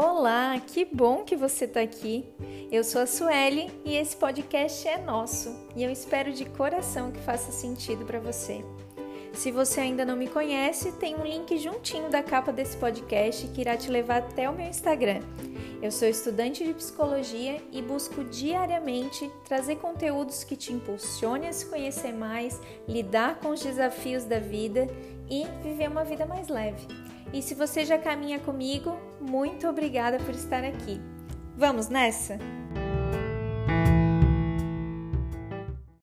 Olá, que bom que você está aqui. Eu sou a Sueli e esse podcast é nosso e eu espero de coração que faça sentido para você. Se você ainda não me conhece, tem um link juntinho da capa desse podcast que irá te levar até o meu Instagram. Eu sou estudante de psicologia e busco diariamente trazer conteúdos que te impulsionem a se conhecer mais, lidar com os desafios da vida e viver uma vida mais leve. E se você já caminha comigo, muito obrigada por estar aqui. Vamos nessa?